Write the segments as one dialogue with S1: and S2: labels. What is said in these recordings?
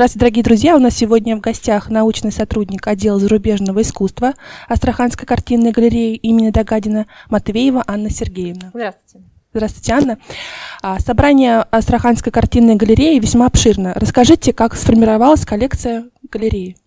S1: Здравствуйте, дорогие друзья! У нас сегодня в гостях научный сотрудник отдела зарубежного искусства Астраханской картинной галереи имени Дагадина Матвеева Анна Сергеевна.
S2: Здравствуйте.
S1: Здравствуйте, Анна. А, собрание Астраханской картинной галереи весьма обширно. Расскажите, как сформировалась коллекция галереи?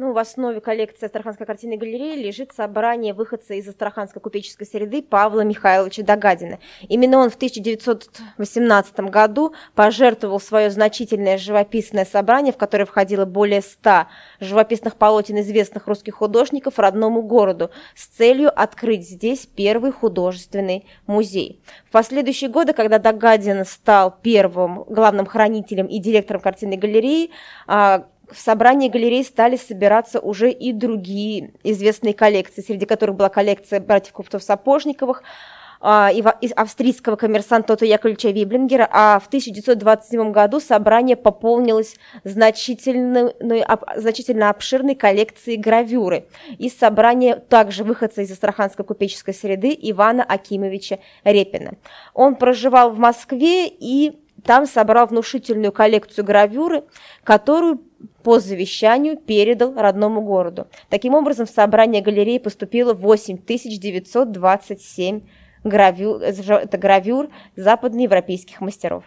S2: Ну, в основе коллекции Астраханской картинной галереи лежит собрание выходца из астраханской купеческой среды Павла Михайловича Дагадина. Именно он в 1918 году пожертвовал свое значительное живописное собрание, в которое входило более ста живописных полотен известных русских художников родному городу, с целью открыть здесь первый художественный музей. В последующие годы, когда Дагадин стал первым главным хранителем и директором картинной галереи, а, в собрании галерей стали собираться уже и другие известные коллекции, среди которых была коллекция братьев купцов-сапожниковых, а, и австрийского коммерсанта Тота Яковлевича Виблингера, а в 1927 году собрание пополнилось значительно, значительно обширной коллекцией гравюры. Из собрания также выходца из астраханской купеческой среды Ивана Акимовича Репина. Он проживал в Москве и там собрал внушительную коллекцию гравюры, которую по завещанию передал родному городу. Таким образом, в собрание галереи поступило 8927 гравюр, это гравюр западноевропейских мастеров.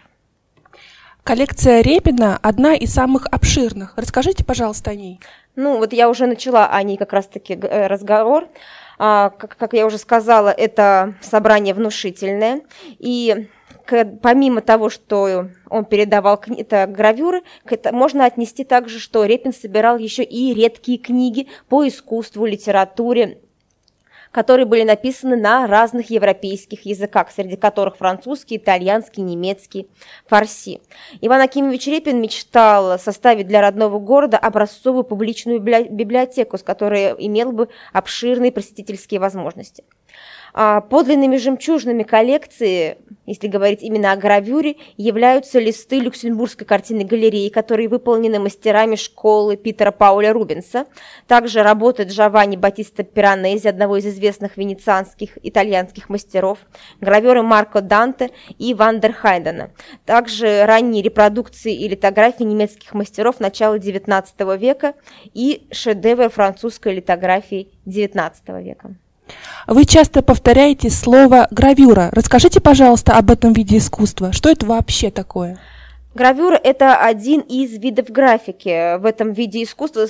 S1: Коллекция Репина одна из самых обширных. Расскажите, пожалуйста, о ней.
S2: Ну, вот я уже начала о ней как раз-таки э, разговор. А, как, как я уже сказала, это собрание внушительное. И помимо того, что он передавал это гравюры, это можно отнести также, что Репин собирал еще и редкие книги по искусству, литературе, которые были написаны на разных европейских языках, среди которых французский, итальянский, немецкий, фарси. Иван Акимович Репин мечтал составить для родного города образцовую публичную библиотеку, с которой имел бы обширные просветительские возможности. А подлинными жемчужными коллекции, если говорить именно о гравюре, являются листы Люксембургской картинной галереи, которые выполнены мастерами школы Питера Пауля Рубенса. Также работы Джованни Батиста Пиранези, одного из известных венецианских итальянских мастеров, граверы Марко Данте и Вандер Хайдена. Также ранние репродукции и литографии немецких мастеров начала XIX века и шедевр французской литографии XIX века.
S1: Вы часто повторяете слово «гравюра». Расскажите, пожалуйста, об этом виде искусства. Что это вообще такое?
S2: Гравюра – это один из видов графики. В этом виде искусства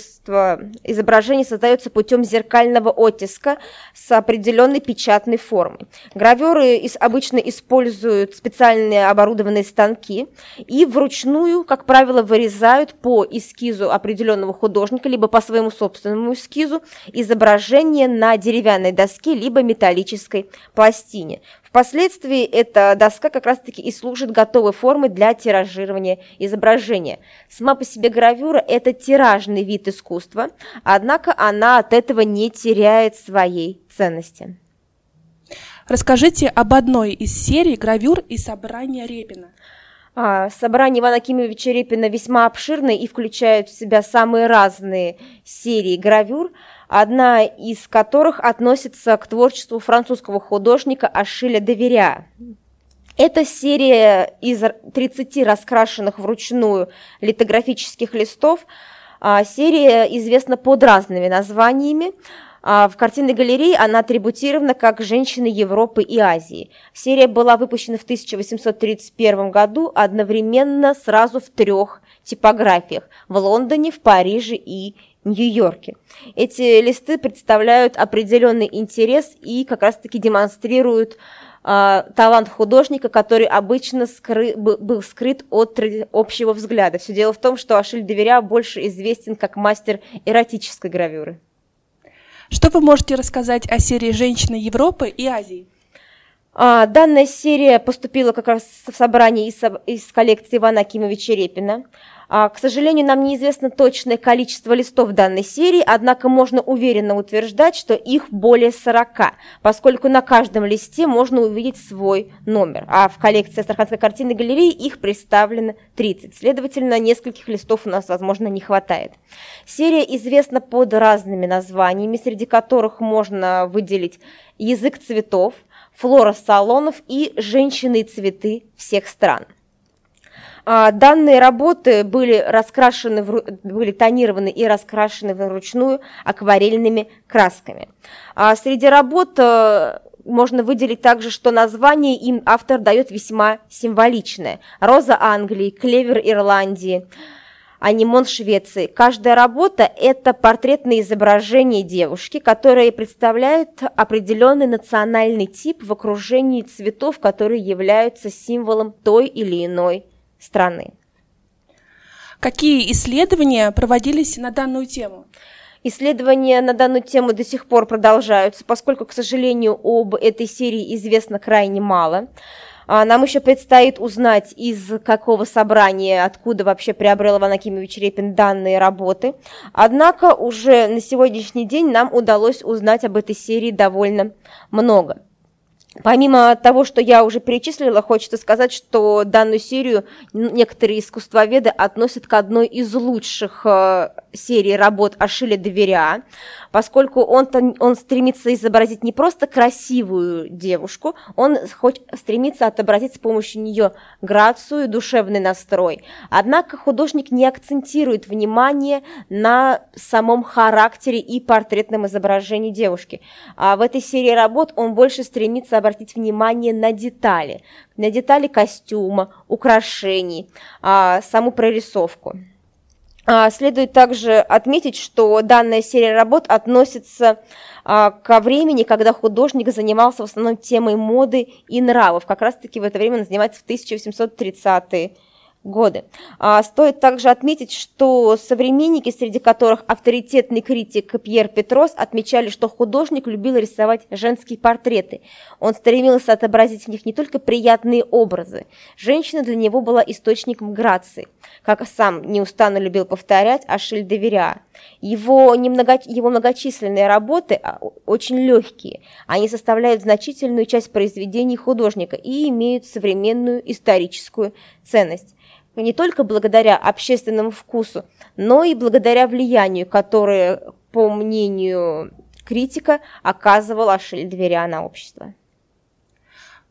S2: изображение создается путем зеркального оттиска с определенной печатной формой. Гравюры обычно используют специальные оборудованные станки и вручную, как правило, вырезают по эскизу определенного художника, либо по своему собственному эскизу, изображение на деревянной доске, либо металлической пластине. Впоследствии эта доска как раз-таки и служит готовой формой для тиражирования изображения. Сама по себе гравюра – это тиражный вид искусства, однако она от этого не теряет своей ценности.
S1: Расскажите об одной из серий гравюр и собрания Репина.
S2: А, собрание Ивана Кимовича Репина весьма обширное и включает в себя самые разные серии гравюр – одна из которых относится к творчеству французского художника Ашиля Доверя. Это серия из 30 раскрашенных вручную литографических листов. А, серия известна под разными названиями. А, в картинной галерее она атрибутирована как «Женщины Европы и Азии». Серия была выпущена в 1831 году одновременно сразу в трех типографиях – в Лондоне, в Париже и Нью-Йорке. Эти листы представляют определенный интерес и как раз-таки демонстрируют э, талант художника, который обычно скры, был скрыт от общего взгляда. Все дело в том, что Ашиль Деверя больше известен как мастер эротической гравюры.
S1: Что вы можете рассказать о серии «Женщины Европы и Азии»?
S2: А, данная серия поступила как раз в собрание из, из коллекции Ивана Акимовича Репина. А, к сожалению, нам неизвестно точное количество листов данной серии, однако можно уверенно утверждать, что их более 40, поскольку на каждом листе можно увидеть свой номер, а в коллекции Астраханской картинной галереи их представлено 30, следовательно, нескольких листов у нас, возможно, не хватает. Серия известна под разными названиями, среди которых можно выделить «Язык цветов», «Флора салонов» и «Женщины и цветы всех стран». А, данные работы были раскрашены, были тонированы и раскрашены вручную акварельными красками. А среди работ э, можно выделить также, что название им автор дает весьма символичное. Роза Англии, клевер Ирландии, анимон Швеции. Каждая работа – это портретное изображение девушки, которое представляет определенный национальный тип в окружении цветов, которые являются символом той или иной страны.
S1: Какие исследования проводились на данную тему?
S2: Исследования на данную тему до сих пор продолжаются, поскольку, к сожалению, об этой серии известно крайне мало. А, нам еще предстоит узнать, из какого собрания, откуда вообще приобрел Иван Акимович Репин данные работы. Однако уже на сегодняшний день нам удалось узнать об этой серии довольно много. Помимо того, что я уже перечислила, хочется сказать, что данную серию некоторые искусствоведы относят к одной из лучших э, серий работ Ашиля Доверя, поскольку он, он стремится изобразить не просто красивую девушку, он хоть стремится отобразить с помощью нее грацию, душевный настрой. Однако художник не акцентирует внимание на самом характере и портретном изображении девушки. А в этой серии работ он больше стремится обратить внимание на детали, на детали костюма, украшений, а, саму прорисовку. А, следует также отметить, что данная серия работ относится а, ко времени, когда художник занимался в основном темой моды и нравов. Как раз-таки в это время он занимается в 1830-е годы. А, стоит также отметить, что современники, среди которых авторитетный критик Пьер Петрос, отмечали, что художник любил рисовать женские портреты. Он стремился отобразить в них не только приятные образы. Женщина для него была источником грации, как сам неустанно любил повторять Ашиль Деверя. Его, немного, его многочисленные работы а, очень легкие. Они составляют значительную часть произведений художника и имеют современную историческую ценность не только благодаря общественному вкусу, но и благодаря влиянию, которое, по мнению критика, оказывал Ашель Доверя на общество.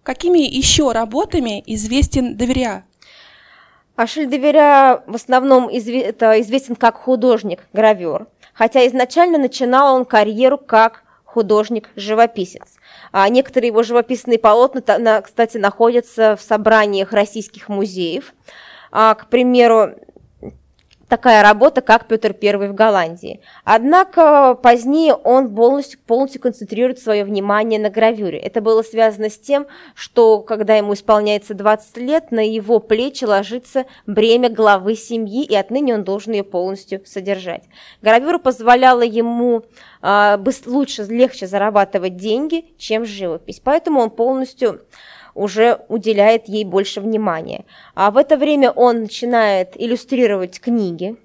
S1: Какими еще работами известен Доверя?
S2: Ашель Доверя в основном известен как художник-гравер, хотя изначально начинал он карьеру как художник-живописец. А некоторые его живописные полотна, кстати, находятся в собраниях российских музеев – к примеру, такая работа, как Петр I в Голландии. Однако позднее он полностью, полностью концентрирует свое внимание на гравюре. Это было связано с тем, что когда ему исполняется 20 лет, на его плечи ложится бремя главы семьи, и отныне он должен ее полностью содержать. Гравюра позволяла ему э, лучше, легче зарабатывать деньги, чем живопись, поэтому он полностью уже уделяет ей больше внимания. А в это время он начинает иллюстрировать книги.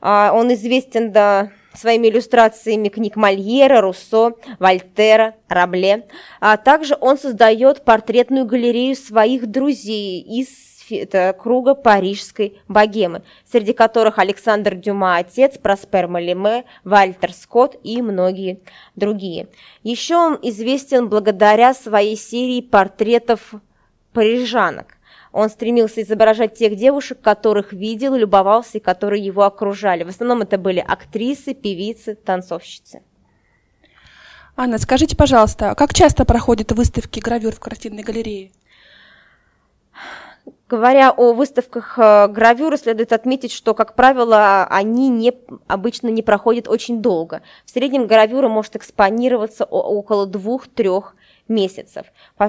S2: А он известен до своими иллюстрациями книг Мольера, Руссо, Вольтера, Рабле. А также он создает портретную галерею своих друзей из круга парижской богемы, среди которых Александр Дюма отец, Проспер Малиме, Вальтер Скотт и многие другие. Еще он известен благодаря своей серии портретов парижанок. Он стремился изображать тех девушек, которых видел, любовался и которые его окружали. В основном это были актрисы, певицы, танцовщицы.
S1: Анна, скажите, пожалуйста, как часто проходят выставки гравюр в картинной галерее?
S2: Говоря о выставках э, гравюры, следует отметить, что, как правило, они не, обычно не проходят очень долго. В среднем гравюра может экспонироваться около двух-трех месяцев.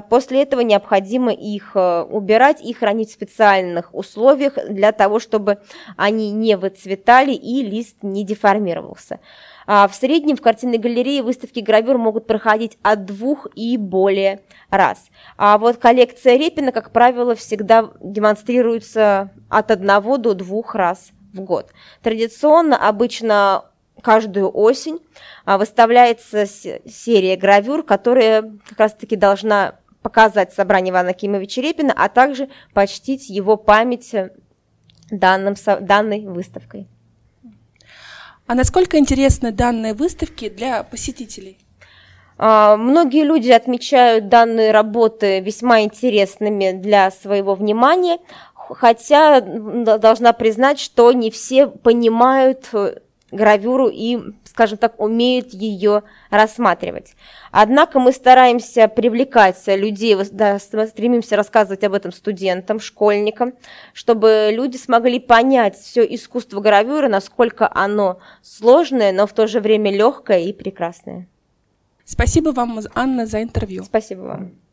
S2: После этого необходимо их э, убирать и хранить в специальных условиях для того, чтобы они не выцветали и лист не деформировался. А в среднем в картинной галерее выставки гравюр могут проходить от двух и более раз. А вот коллекция Репина, как правило, всегда демонстрируется от одного до двух раз в год. Традиционно обычно каждую осень а, выставляется серия гравюр, которая как раз-таки должна показать собрание Ивана Кимовича Репина, а также почтить его память данным, данной выставкой.
S1: А насколько интересны данные выставки для посетителей?
S2: А, многие люди отмечают данные работы весьма интересными для своего внимания. хотя должна признать, что не все понимают гравюру и, скажем так, умеют ее рассматривать. Однако мы стараемся привлекать людей, да, стремимся рассказывать об этом студентам, школьникам, чтобы люди смогли понять все искусство гравюры, насколько оно сложное, но в то же время легкое и прекрасное.
S1: Спасибо вам, Анна, за интервью.
S2: Спасибо вам.